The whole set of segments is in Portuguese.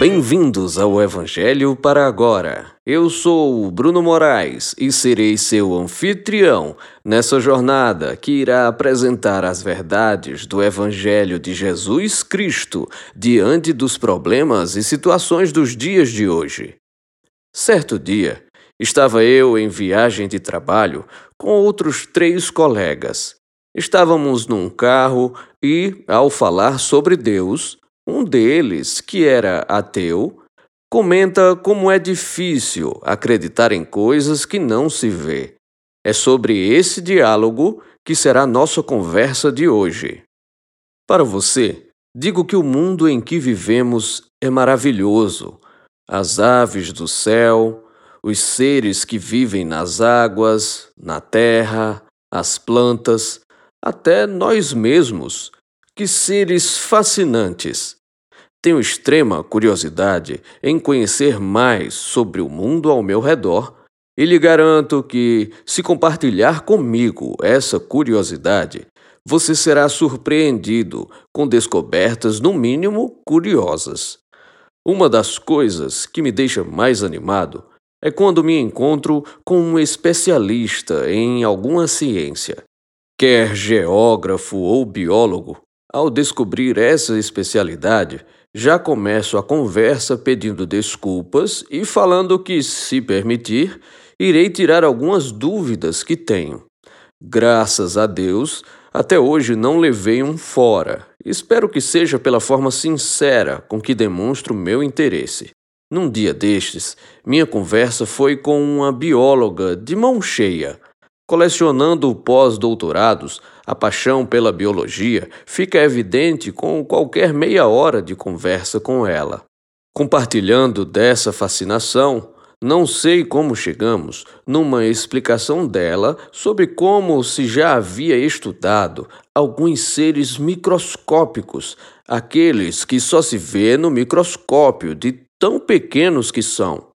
Bem-vindos ao Evangelho para agora. Eu sou o Bruno Moraes e serei seu anfitrião nessa jornada que irá apresentar as verdades do Evangelho de Jesus Cristo diante dos problemas e situações dos dias de hoje. Certo dia, estava eu em viagem de trabalho com outros três colegas. Estávamos num carro e, ao falar sobre Deus, um deles, que era ateu, comenta como é difícil acreditar em coisas que não se vê. É sobre esse diálogo que será nossa conversa de hoje. Para você, digo que o mundo em que vivemos é maravilhoso. As aves do céu, os seres que vivem nas águas, na terra, as plantas, até nós mesmos. Que seres fascinantes! Tenho extrema curiosidade em conhecer mais sobre o mundo ao meu redor e lhe garanto que, se compartilhar comigo essa curiosidade, você será surpreendido com descobertas, no mínimo, curiosas. Uma das coisas que me deixa mais animado é quando me encontro com um especialista em alguma ciência. Quer geógrafo ou biólogo, ao descobrir essa especialidade, já começo a conversa pedindo desculpas e falando que, se permitir, irei tirar algumas dúvidas que tenho. Graças a Deus, até hoje não levei um fora. Espero que seja pela forma sincera com que demonstro meu interesse. Num dia destes, minha conversa foi com uma bióloga de mão cheia. Colecionando pós-doutorados, a paixão pela biologia fica evidente com qualquer meia hora de conversa com ela. Compartilhando dessa fascinação, não sei como chegamos numa explicação dela sobre como se já havia estudado alguns seres microscópicos, aqueles que só se vê no microscópio de tão pequenos que são.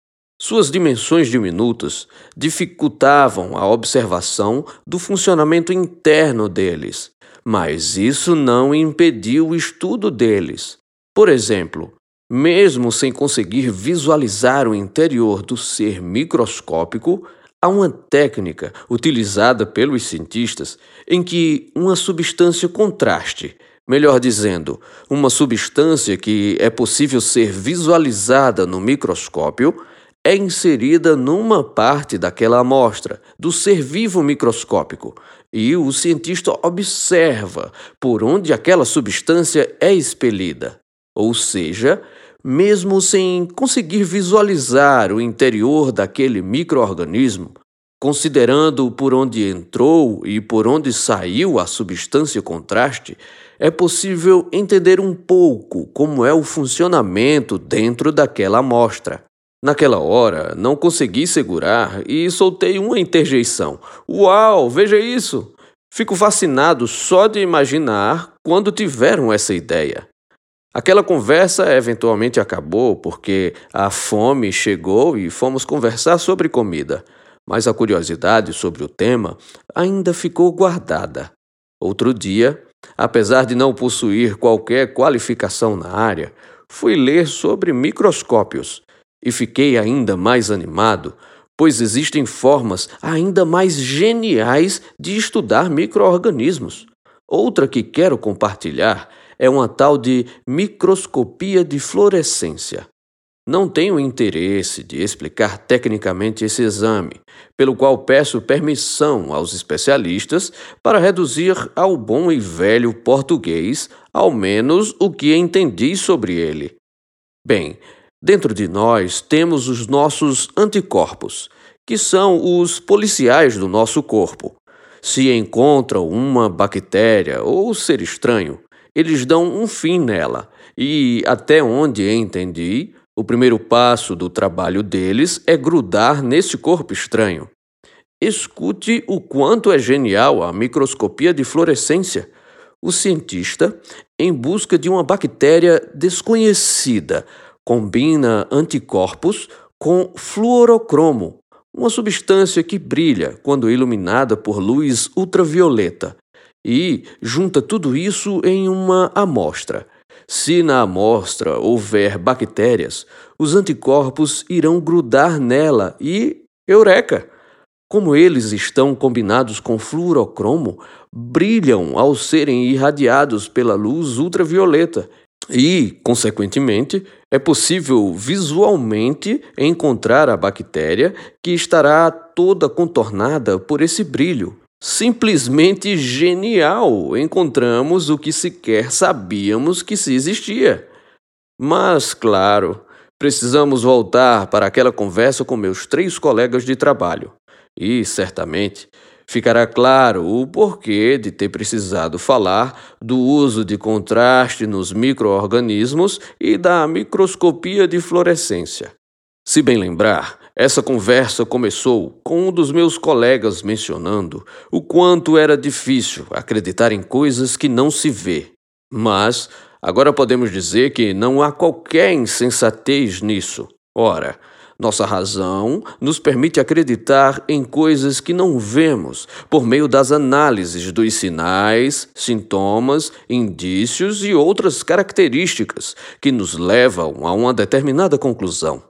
Suas dimensões diminutas dificultavam a observação do funcionamento interno deles, mas isso não impediu o estudo deles. Por exemplo, mesmo sem conseguir visualizar o interior do ser microscópico, há uma técnica utilizada pelos cientistas em que uma substância contraste, melhor dizendo, uma substância que é possível ser visualizada no microscópio, é inserida numa parte daquela amostra do ser vivo microscópico e o cientista observa por onde aquela substância é expelida. Ou seja, mesmo sem conseguir visualizar o interior daquele microorganismo, considerando por onde entrou e por onde saiu a substância contraste, é possível entender um pouco como é o funcionamento dentro daquela amostra. Naquela hora, não consegui segurar e soltei uma interjeição. Uau, veja isso! Fico fascinado só de imaginar quando tiveram essa ideia. Aquela conversa eventualmente acabou porque a fome chegou e fomos conversar sobre comida, mas a curiosidade sobre o tema ainda ficou guardada. Outro dia, apesar de não possuir qualquer qualificação na área, fui ler sobre microscópios e fiquei ainda mais animado, pois existem formas ainda mais geniais de estudar microorganismos. Outra que quero compartilhar é uma tal de microscopia de fluorescência. Não tenho interesse de explicar tecnicamente esse exame, pelo qual peço permissão aos especialistas para reduzir ao bom e velho português, ao menos o que entendi sobre ele. Bem, Dentro de nós temos os nossos anticorpos, que são os policiais do nosso corpo. Se encontram uma bactéria ou ser estranho, eles dão um fim nela. E, até onde entendi, o primeiro passo do trabalho deles é grudar nesse corpo estranho. Escute o quanto é genial a microscopia de fluorescência. O cientista, em busca de uma bactéria desconhecida, combina anticorpos com fluorocromo, uma substância que brilha quando iluminada por luz ultravioleta, e junta tudo isso em uma amostra. Se na amostra houver bactérias, os anticorpos irão grudar nela e, eureka! Como eles estão combinados com fluorocromo, brilham ao serem irradiados pela luz ultravioleta e, consequentemente, é possível visualmente encontrar a bactéria que estará toda contornada por esse brilho. Simplesmente genial! Encontramos o que sequer sabíamos que se existia. Mas, claro, precisamos voltar para aquela conversa com meus três colegas de trabalho. E, certamente, ficará claro o porquê de ter precisado falar do uso de contraste nos microorganismos e da microscopia de fluorescência. Se bem lembrar, essa conversa começou com um dos meus colegas mencionando o quanto era difícil acreditar em coisas que não se vê. Mas agora podemos dizer que não há qualquer insensatez nisso. Ora, nossa razão nos permite acreditar em coisas que não vemos por meio das análises dos sinais, sintomas, indícios e outras características que nos levam a uma determinada conclusão.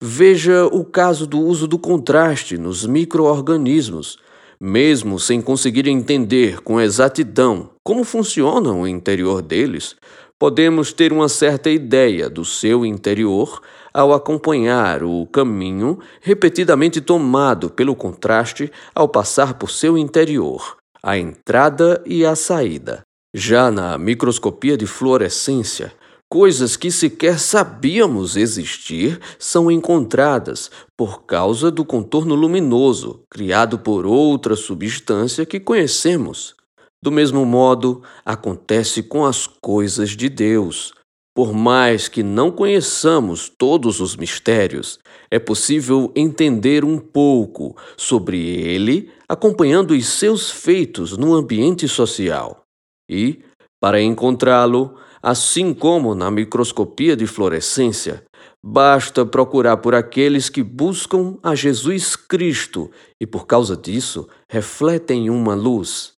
Veja o caso do uso do contraste nos microorganismos. Mesmo sem conseguir entender com exatidão como funciona o interior deles, podemos ter uma certa ideia do seu interior ao acompanhar o caminho repetidamente tomado pelo contraste ao passar por seu interior, a entrada e a saída. Já na microscopia de fluorescência, coisas que sequer sabíamos existir são encontradas por causa do contorno luminoso criado por outra substância que conhecemos. Do mesmo modo, acontece com as coisas de Deus. Por mais que não conheçamos todos os mistérios, é possível entender um pouco sobre ele acompanhando os seus feitos no ambiente social. E, para encontrá-lo, assim como na microscopia de fluorescência, basta procurar por aqueles que buscam a Jesus Cristo e, por causa disso, refletem uma luz.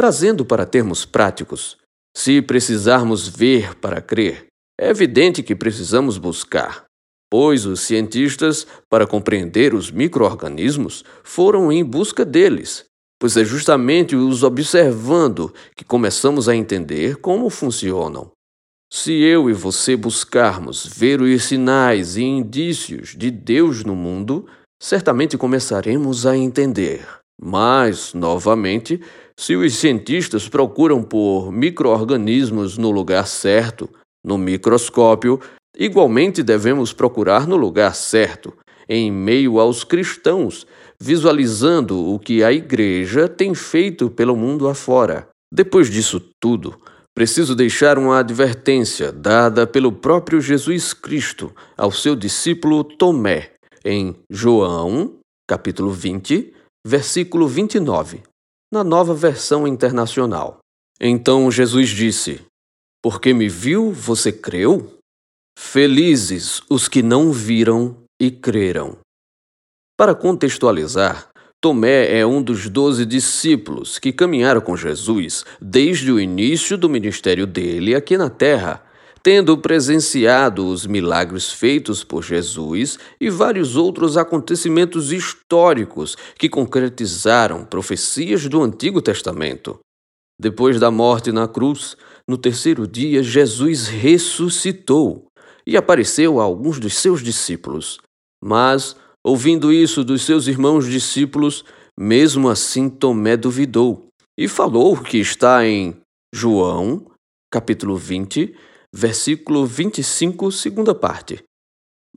Trazendo para termos práticos, se precisarmos ver para crer, é evidente que precisamos buscar, pois os cientistas, para compreender os microorganismos, foram em busca deles, pois é justamente os observando que começamos a entender como funcionam. Se eu e você buscarmos ver os sinais e indícios de Deus no mundo, certamente começaremos a entender. Mas, novamente, se os cientistas procuram por microorganismos no lugar certo, no microscópio, igualmente devemos procurar no lugar certo, em meio aos cristãos, visualizando o que a Igreja tem feito pelo mundo afora. Depois disso tudo, preciso deixar uma advertência dada pelo próprio Jesus Cristo ao seu discípulo Tomé, em João, capítulo 20, versículo 29, na nova versão internacional. Então Jesus disse: porque me viu, você creu? Felizes os que não viram e creram. Para contextualizar, Tomé é um dos doze discípulos que caminharam com Jesus desde o início do ministério dele aqui na terra, tendo presenciado os milagres feitos por Jesus e vários outros acontecimentos históricos que concretizaram profecias do Antigo Testamento. Depois da morte na cruz, no terceiro dia, Jesus ressuscitou e apareceu a alguns dos seus discípulos. Mas, ouvindo isso dos seus irmãos discípulos, mesmo assim Tomé duvidou e falou que está em João, capítulo 20, versículo 25, segunda parte.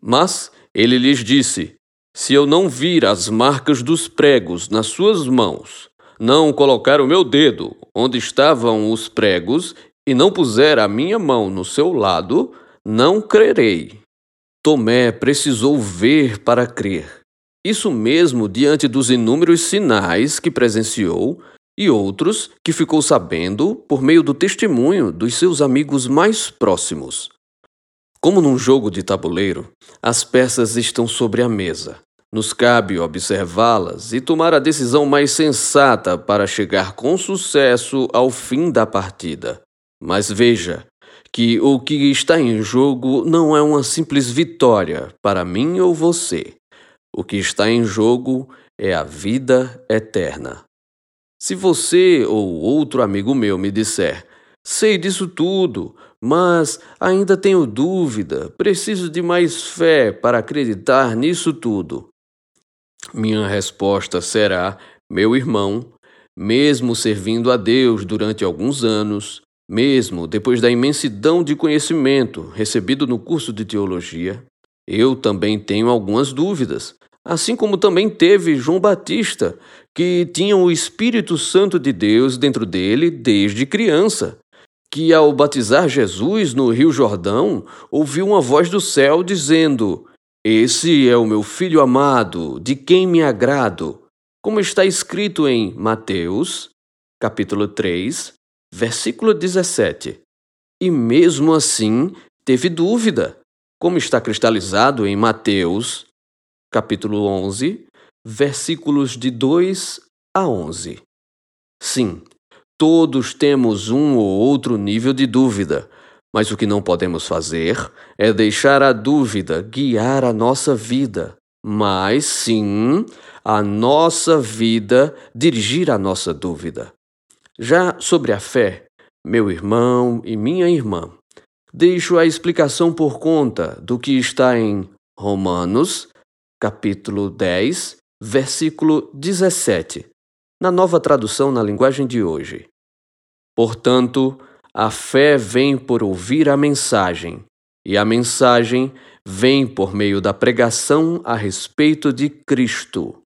Mas ele lhes disse: Se eu não vir as marcas dos pregos nas suas mãos, não colocar o meu dedo onde estavam os pregos e não puser a minha mão no seu lado, não crerei. Tomé precisou ver para crer. Isso mesmo diante dos inúmeros sinais que presenciou e outros que ficou sabendo por meio do testemunho dos seus amigos mais próximos. Como num jogo de tabuleiro, as peças estão sobre a mesa. Nos cabe observá-las e tomar a decisão mais sensata para chegar com sucesso ao fim da partida. Mas veja que o que está em jogo não é uma simples vitória para mim ou você. O que está em jogo é a vida eterna. Se você ou outro amigo meu me disser, sei disso tudo, mas ainda tenho dúvida, preciso de mais fé para acreditar nisso tudo. Minha resposta será: meu irmão, mesmo servindo a Deus durante alguns anos, mesmo depois da imensidão de conhecimento recebido no curso de teologia, eu também tenho algumas dúvidas, assim como também teve João Batista, que tinha o Espírito Santo de Deus dentro dele desde criança, que ao batizar Jesus no Rio Jordão, ouviu uma voz do céu dizendo: Esse é o meu filho amado, de quem me agrado, como está escrito em Mateus, capítulo 3, versículo 17. E mesmo assim teve dúvida, como está cristalizado em Mateus, capítulo 11, versículos de 2 a 11. Sim, todos temos um ou outro nível de dúvida, mas o que não podemos fazer é deixar a dúvida guiar a nossa vida, mas sim a nossa vida dirigir a nossa dúvida. Já sobre a fé, meu irmão e minha irmã, deixo a explicação por conta do que está em Romanos, capítulo 10, versículo 17, na nova tradução na linguagem de hoje. Portanto, a fé vem por ouvir a mensagem, e a mensagem vem por meio da pregação a respeito de Cristo.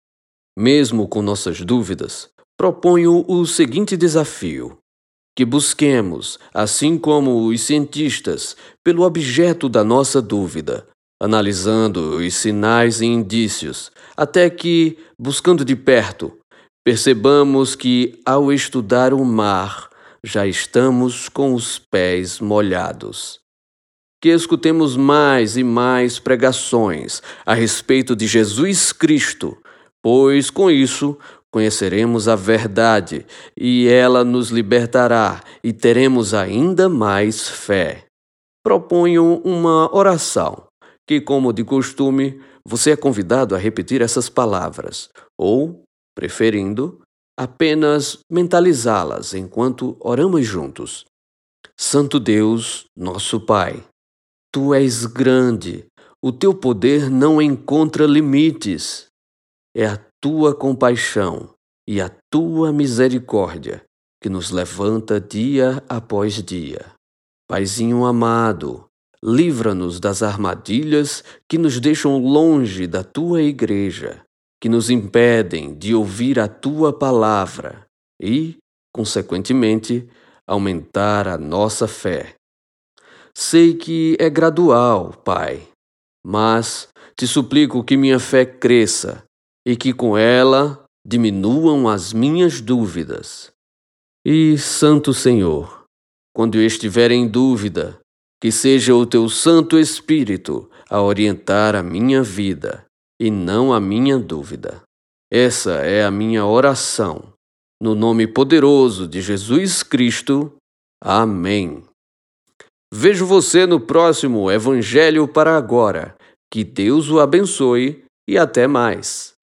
Mesmo com nossas dúvidas, proponho o seguinte desafio: que busquemos, assim como os cientistas, pelo objeto da nossa dúvida, analisando os sinais e indícios, até que, buscando de perto, percebamos que, ao estudar o mar, já estamos com os pés molhados. Que escutemos mais e mais pregações a respeito de Jesus Cristo, pois com isso conheceremos a verdade e ela nos libertará e teremos ainda mais fé. Proponho uma oração que, como de costume, você é convidado a repetir essas palavras ou, preferindo, apenas mentalizá-las enquanto oramos juntos. Santo Deus, nosso Pai, tu és grande, o teu poder não encontra limites. É a tua compaixão e a tua misericórdia que nos levanta dia após dia. Paizinho amado, livra-nos das armadilhas que nos deixam longe da tua igreja, que nos impedem de ouvir a tua palavra e, consequentemente, aumentar a nossa fé. Sei que é gradual, Pai, mas te suplico que minha fé cresça e que com ela diminuam as minhas dúvidas. E, Santo Senhor, quando eu estiver em dúvida, que seja o teu Santo Espírito a orientar a minha vida e não a minha dúvida. Essa é a minha oração. No nome poderoso de Jesus Cristo. Amém. Vejo você no próximo Evangelho para agora. Que Deus o abençoe e até mais.